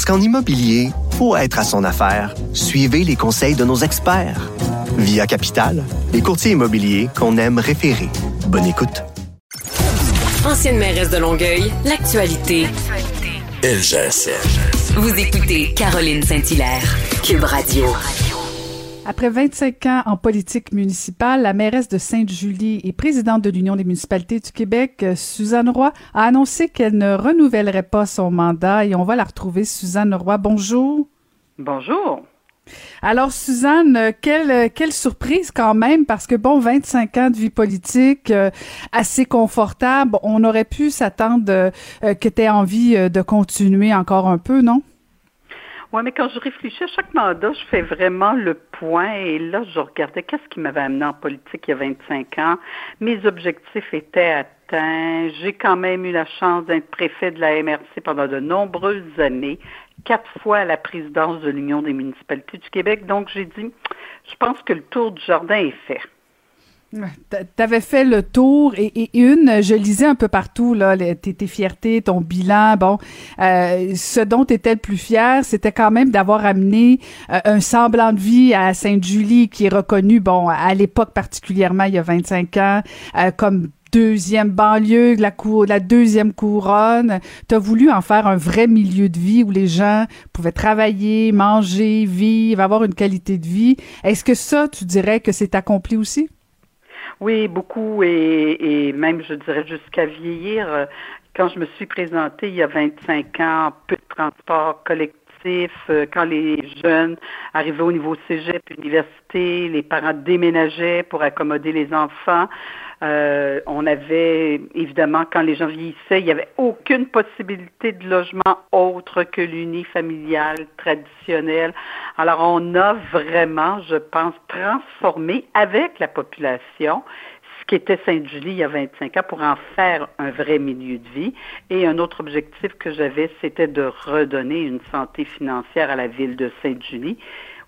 Parce qu'en immobilier, pour être à son affaire, suivez les conseils de nos experts. Via Capital, les courtiers immobiliers qu'on aime référer. Bonne écoute. Ancienne mairesse de Longueuil, l'actualité. LGSN. Vous écoutez Caroline Saint-Hilaire, Cube Radio. Après 25 ans en politique municipale, la mairesse de Sainte-Julie et présidente de l'Union des municipalités du Québec, Suzanne Roy, a annoncé qu'elle ne renouvellerait pas son mandat et on va la retrouver. Suzanne Roy, bonjour. Bonjour. Alors, Suzanne, quelle, quelle surprise quand même, parce que, bon, 25 ans de vie politique, euh, assez confortable, on aurait pu s'attendre euh, que tu aies envie euh, de continuer encore un peu, non? Oui, mais quand je réfléchis à chaque mandat, je fais vraiment le point et là, je regardais qu'est-ce qui m'avait amené en politique il y a 25 ans. Mes objectifs étaient atteints. J'ai quand même eu la chance d'être préfet de la MRC pendant de nombreuses années, quatre fois à la présidence de l'Union des municipalités du Québec. Donc, j'ai dit, je pense que le tour du jardin est fait. T'avais fait le tour et, une, je lisais un peu partout là, tes, fiertés, ton bilan. Bon, euh, ce dont t'étais le plus fier, c'était quand même d'avoir amené euh, un semblant de vie à Sainte-Julie, qui est reconnu, bon, à l'époque particulièrement, il y a 25 ans, euh, comme deuxième banlieue, la, cour, la deuxième couronne. Tu as voulu en faire un vrai milieu de vie où les gens pouvaient travailler, manger, vivre, avoir une qualité de vie. Est-ce que ça, tu dirais que c'est accompli aussi? Oui, beaucoup et, même, je dirais, jusqu'à vieillir. Quand je me suis présentée il y a 25 ans, peu de transport collectif, euh, quand les jeunes arrivaient au niveau cégep, université, les parents déménageaient pour accommoder les enfants. Euh, on avait, évidemment, quand les gens vieillissaient, il n'y avait aucune possibilité de logement autre que l'unifamilial traditionnel. Alors, on a vraiment, je pense, transformé avec la population qui était Sainte-Julie il y a 25 ans pour en faire un vrai milieu de vie. Et un autre objectif que j'avais, c'était de redonner une santé financière à la ville de Sainte-Julie,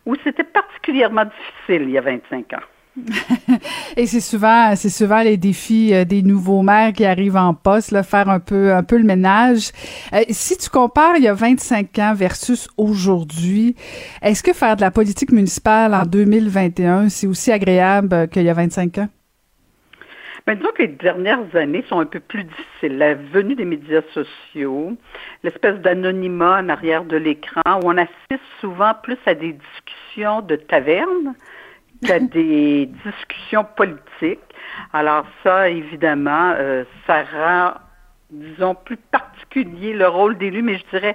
où c'était particulièrement difficile il y a 25 ans. Et c'est souvent, c'est souvent les défis euh, des nouveaux maires qui arrivent en poste, là, faire un peu, un peu le ménage. Euh, si tu compares il y a 25 ans versus aujourd'hui, est-ce que faire de la politique municipale en 2021, c'est aussi agréable qu'il y a 25 ans? Ben, disons que les dernières années sont un peu plus difficiles. La venue des médias sociaux, l'espèce d'anonymat en arrière de l'écran, où on assiste souvent plus à des discussions de taverne qu'à des discussions politiques. Alors ça, évidemment, euh, ça rend, disons, plus particulier le rôle d'élu, mais je dirais,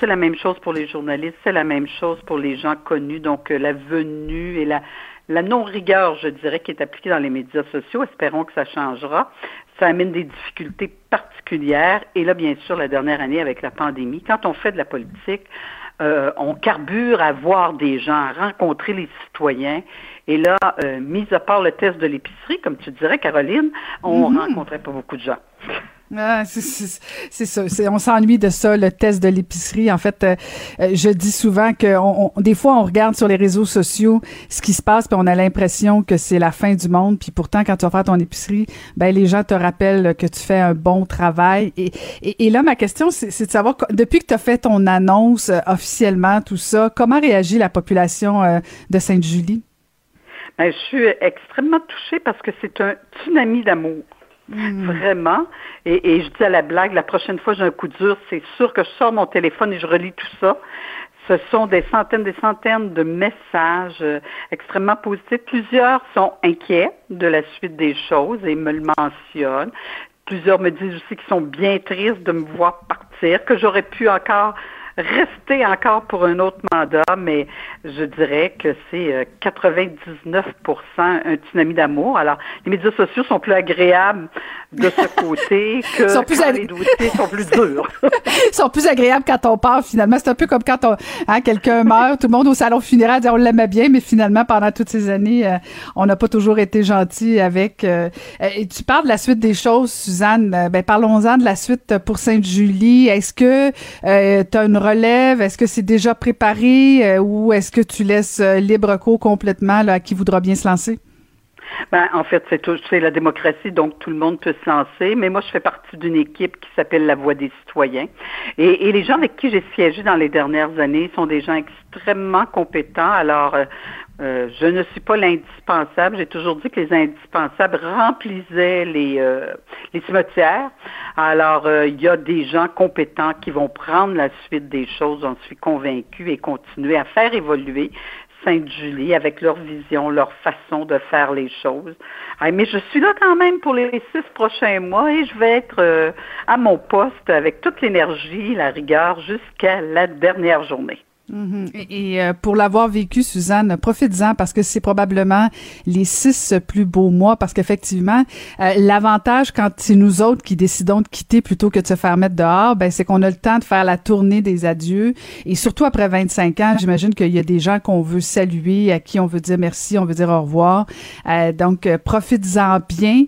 c'est la même chose pour les journalistes, c'est la même chose pour les gens connus. Donc, euh, la venue et la, la non-rigueur, je dirais, qui est appliquée dans les médias sociaux, espérons que ça changera. Ça amène des difficultés particulières. Et là, bien sûr, la dernière année avec la pandémie, quand on fait de la politique, euh, on carbure à voir des gens, à rencontrer les citoyens. Et là, euh, mis à part le test de l'épicerie, comme tu dirais, Caroline, on ne mm-hmm. rencontrait pas beaucoup de gens. Ah, c'est ça. On s'ennuie de ça, le test de l'épicerie. En fait, euh, je dis souvent que on, des fois, on regarde sur les réseaux sociaux ce qui se passe, puis on a l'impression que c'est la fin du monde. Puis pourtant, quand tu vas faire ton épicerie, ben les gens te rappellent que tu fais un bon travail. Et, et, là, ma question, c'est de savoir, depuis que tu as fait ton annonce euh, officiellement, tout ça, comment réagit la population euh, de Sainte-Julie? Ben, je suis extrêmement touchée parce que c'est un tsunami d'amour. Hmm. Vraiment. Et, je dis à la blague, la prochaine fois j'ai un coup dur, c'est sûr que je sors mon téléphone et je relis tout ça. Ce sont des centaines, des centaines de messages euh, extrêmement positifs. Plusieurs sont inquiets de la suite des choses et me le mentionnent. Plusieurs me disent aussi qu'ils sont bien tristes de me voir partir, que j'aurais pu encore rester encore pour un autre mandat, mais je dirais que c'est 99% un tsunami d'amour. Alors, les médias sociaux sont plus agréables de ce côté que sont plus quand les dossiers sont plus durs. Ils sont plus agréables quand on part, finalement. C'est un peu comme quand on, hein, quelqu'un meurt, tout le monde au salon funéraire dit on l'aimait bien, mais finalement, pendant toutes ces années, euh, on n'a pas toujours été gentil avec. Euh, et tu parles de la suite des choses, Suzanne. Euh, ben, parlons-en de la suite pour Sainte-Julie. Est-ce que tu as une relève? Est-ce que c'est déjà préparé ou est-ce que tu laisses libre cours complètement à qui voudra bien se lancer? Ben, en fait, c'est, c'est la démocratie, donc tout le monde peut se lancer. Mais moi, je fais partie d'une équipe qui s'appelle la Voix des citoyens. Et, et les gens avec qui j'ai siégé dans les dernières années sont des gens extrêmement compétents. Alors, euh, euh, je ne suis pas l'indispensable. J'ai toujours dit que les indispensables remplissaient les, euh, cimetières. Alors, il y a des gens compétents qui vont prendre la suite des choses, j'en suis convaincue, et continuer à faire évoluer Sainte-Julie avec leur vision, leur façon de faire les choses. mais je suis là quand même pour les six prochains mois et je vais être euh, à mon poste avec toute l'énergie, la rigueur jusqu'à la dernière journée. Mhm. Et, euh, pour l'avoir vécu, Suzanne, profites-en parce que c'est probablement les six plus beaux mois parce qu'effectivement, euh, l'avantage quand c'est nous autres qui décidons de quitter plutôt que de se faire mettre dehors, ben c'est qu'on a le temps de faire la tournée des adieux et surtout après 25 ans, j'imagine qu'il y a des gens qu'on veut saluer, à qui on veut dire merci, on veut dire au revoir. Euh, donc profites-en bien.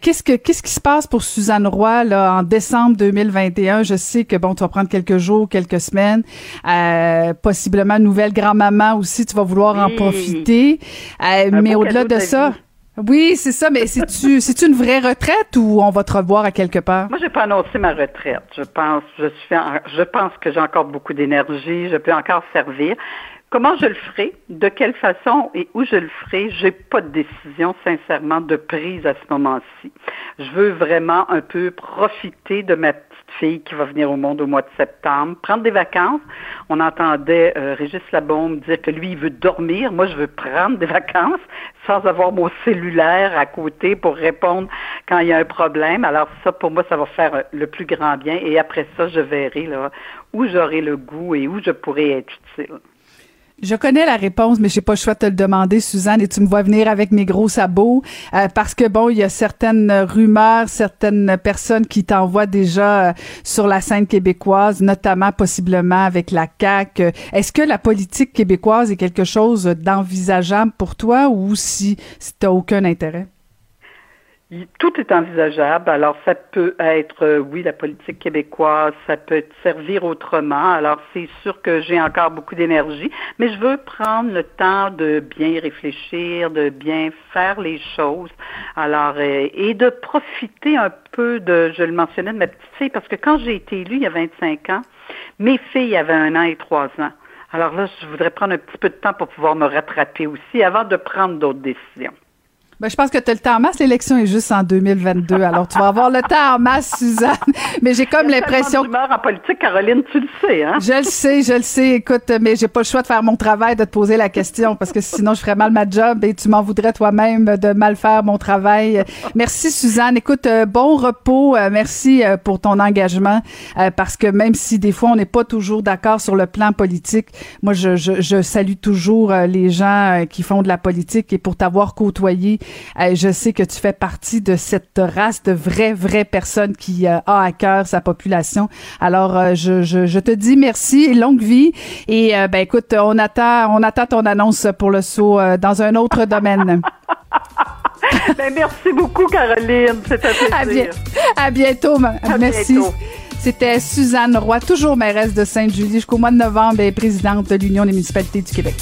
qu'est-ce que qu'est-ce qui se passe pour Suzanne Roy là en décembre 2021 Je sais que bon, tu vas prendre quelques jours, quelques semaines. Euh, euh, possiblement nouvelle grand-maman aussi, tu vas vouloir en profiter. Euh, mais au-delà de ça, oui, c'est ça, mais c'est-tu c'est une vraie retraite ou on va te revoir à quelque part? Moi, j'ai pas annoncé ma retraite. Je pense, je suis, je pense que j'ai encore beaucoup d'énergie, je peux encore servir. Comment je le ferai, de quelle façon et où je le ferai, j'ai pas de décision sincèrement de prise à ce moment-ci. Je veux vraiment un peu profiter de ma fille qui va venir au monde au mois de septembre, prendre des vacances. On entendait euh, Régis Labombe dire que lui, il veut dormir. Moi, je veux prendre des vacances sans avoir mon cellulaire à côté pour répondre quand il y a un problème. Alors ça, pour moi, ça va faire euh, le plus grand bien. Et après ça, je verrai là, où j'aurai le goût et où je pourrai être utile. Je connais la réponse, mais j'ai pas le choix de te le demander, Suzanne, et tu me vois venir avec mes gros sabots, euh, parce que bon, il y a certaines rumeurs, certaines personnes qui t'envoient déjà euh, sur la scène québécoise, notamment possiblement avec la CAC. Est-ce que la politique québécoise est quelque chose d'envisageable pour toi ou si, si t'as aucun intérêt? Tout est envisageable. Alors, ça peut être, euh, oui, la politique québécoise, ça peut servir autrement. Alors, c'est sûr que j'ai encore beaucoup d'énergie, mais je veux prendre le temps de bien réfléchir, de bien faire les choses. Alors, euh, et de profiter un peu de, je le mentionnais, de ma petite fille, parce que quand j'ai été élue il y a 25 ans, mes filles avaient un an et trois ans. Alors là, je voudrais prendre un petit peu de temps pour pouvoir me rattraper aussi avant de prendre d'autres décisions. Ben, je pense que tu as le temps en masse. L'élection est juste en 2022. Alors, tu vas avoir le temps en masse, Suzanne. Mais j'ai comme l'impression. en politique, Caroline, tu le sais, hein? Je le sais, je le sais. Écoute, mais j'ai pas le choix de faire mon travail, de te poser la question, parce que sinon, je ferais mal ma job et tu m'en voudrais toi-même de mal faire mon travail. Merci, Suzanne. Écoute, euh, bon repos. Euh, merci euh, pour ton engagement, parce que même si des fois, on n'est pas toujours d'accord sur le plan politique, moi, je, je, je salue toujours les gens qui font de la politique et pour t'avoir côtoyé, je sais que tu fais partie de cette race de vraies, vraies personnes qui euh, a à cœur sa population. Alors, euh, je, je, je, te dis merci, longue vie. Et euh, ben écoute, on attend, on attend ton annonce pour le saut dans un autre domaine. ben, merci beaucoup, Caroline. C'est un plaisir. À, bientôt. merci. C'était Suzanne Roy, toujours mairesse de Sainte-Julie jusqu'au mois de novembre et présidente de l'Union des municipalités du Québec.